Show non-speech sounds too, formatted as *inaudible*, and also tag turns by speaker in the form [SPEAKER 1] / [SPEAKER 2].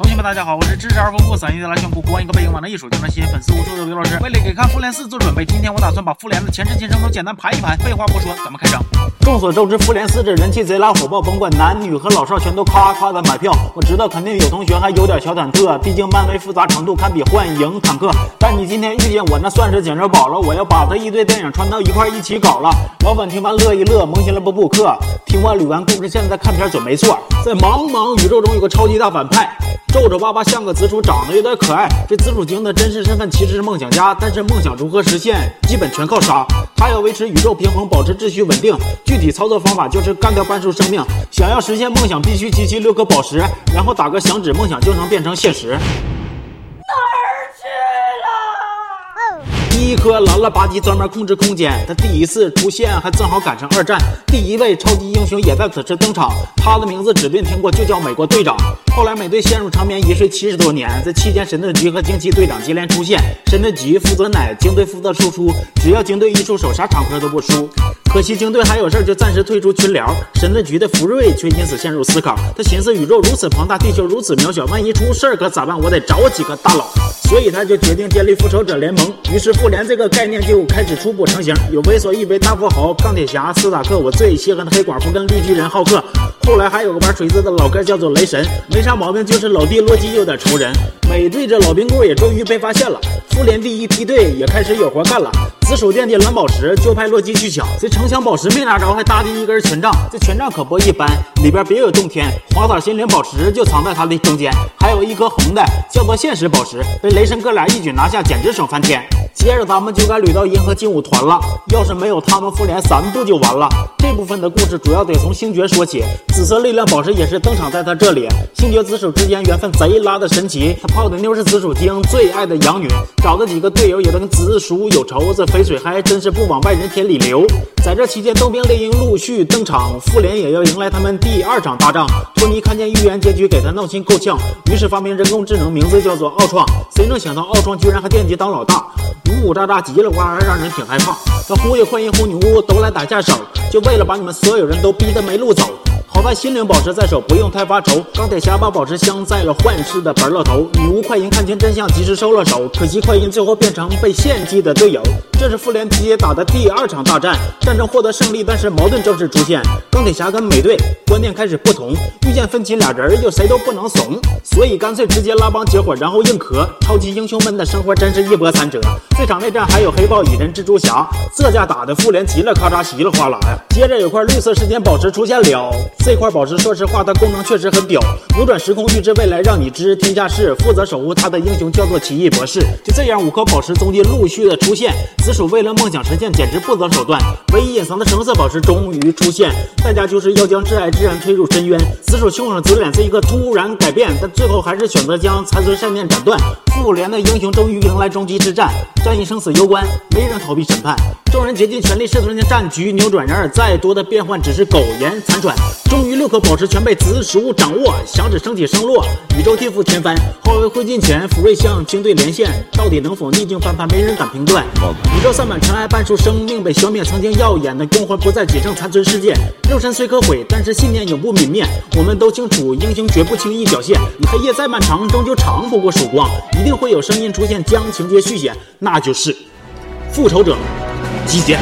[SPEAKER 1] 同学们，大家好，我是知识而丰富、散音的拉炫酷、国一个背影往的艺术、经常吸引粉丝无数的刘老师。为了给看《复联四》做准备，今天我打算把复联的前世今生都简单盘一盘。废话不说，咱们开整。众所周知，《复联四》这人气贼拉火爆，甭管男女和老少全都咔咔的买票。我知道肯定有同学还有点小忐忑，毕竟漫威复杂程度堪比幻影坦克。但你今天遇见我，那算是捡着宝了。我要把这一堆电影串到一块一起搞了。老粉听完乐一乐，萌新了不补课。听完捋完故事，现在看片准没错。在茫茫宇宙中有个超级大反派。皱皱巴巴像个紫薯，长得有点可爱。这紫薯精的真实身份其实是梦想家，但是梦想如何实现，基本全靠杀。他要维持宇宙平衡，保持秩序稳定。具体操作方法就是干掉半数生命。想要实现梦想，必须集齐六颗宝石，然后打个响指，梦想就能变成现实。一颗蓝了吧唧，专门控制空间。他第一次出现还正好赶上二战，第一位超级英雄也在此时登场。他的名字指定听过，就叫美国队长。后来美队陷入长眠一睡七十多年，在期间神盾局和惊奇队长接连出现。神盾局负责奶，惊队负责输出，只要惊队一出手，啥场合都不输。可惜惊队还有事，就暂时退出群聊。神盾局的福瑞却因此陷入思考，他寻思宇宙如此庞大，地球如此渺小，万一出事儿可咋办？我得找几个大佬。所以他就决定建立复仇者联盟。于是复联 *laughs* 这个概念就开始初步成型，有为所欲为大富豪钢铁侠、斯塔克，我最稀罕的黑寡妇跟绿巨人浩克。后来还有个玩锤子的老哥叫做雷神，没啥毛病，就是老弟洛基有点愁人。美队这老冰棍也终于被发现了，复联第一梯队也开始有活干了。紫薯惦记蓝宝石，就派洛基去抢。这城墙宝石没拿着，还搭进一根权杖。这权杖可不一般，里边别有洞天。黄色心灵宝石就藏在它的中间，还有一颗红的，叫做现实宝石，被雷神哥俩一举拿下，简直爽翻天。接着咱们就该捋到银河劲舞团了，要是没有他们，复联三不就完了？这部分的故事主要得从星爵说起。紫色力量宝石也是登场在他这里。星爵紫薯之间缘分贼拉的神奇，他泡的妞是紫薯精最爱的养女，找的几个队友也都跟紫薯有仇。这肥水还真是不往外人田里流。在这期间，冬兵猎鹰陆续登场，复联也要迎来他们第二场大仗。托尼看见预言结局，给他闹心够呛，于是是发明人工智能，名字叫做奥创。谁能想到奥创居然还惦记当老大，呜呜喳喳叽里呱啦，让人挺害怕。他忽悠快银忽女巫都来打下手，就为了把你们所有人都逼得没路走。好在心灵宝石在手，不用太发愁。钢铁侠把宝石镶在了幻视的本乐头。女巫快银看清真相，及时收了手。可惜快银最后变成被献祭的队友。这是复联集结打的第二场大战，战争获得胜利，但是矛盾正式出现。钢铁侠跟美队观念开始不同，遇见分歧俩人又谁都不能怂，所以干脆直接拉帮结伙，然后硬磕。超级英雄们的生活真是一波三折。这场内战还有黑豹、蚁人、蜘蛛侠，这架打的复联急了，咔嚓稀里哗啦呀。接着有块绿色时间宝石出现了。这块宝石，说实话，它功能确实很屌，扭转时空，预知未来，让你知天下事。负责守护它的英雄叫做奇异博士。就这样，五颗宝石中间陆续的出现。紫薯为了梦想实现，简直不择手段。唯一隐藏的橙色宝石终于出现，代价就是要将挚爱之人推入深渊。紫薯凶狠嘴脸是一个突然改变，但最后还是选择将残存善念斩断。复联的英雄终于迎来终极之战，战役生死攸关，没人逃避审判。众人竭尽全力试图将战局扭转，然而再多的变幻只是苟延残喘。终于，六颗宝石全被紫薯掌握，响指升起升落，宇宙天赋天翻。化为灰烬前，福瑞向军队连线，到底能否逆境翻盘，没人敢评断。宇宙散满尘埃，半数生命被消灭，曾经耀眼的光环不再，只剩残存世界。肉身虽可毁，但是信念永不泯灭。我们都清楚，英雄绝不轻易表现。你黑夜再漫长，终究长不过曙光。一定会有声音出现，将情节续写，那就是复仇者集结。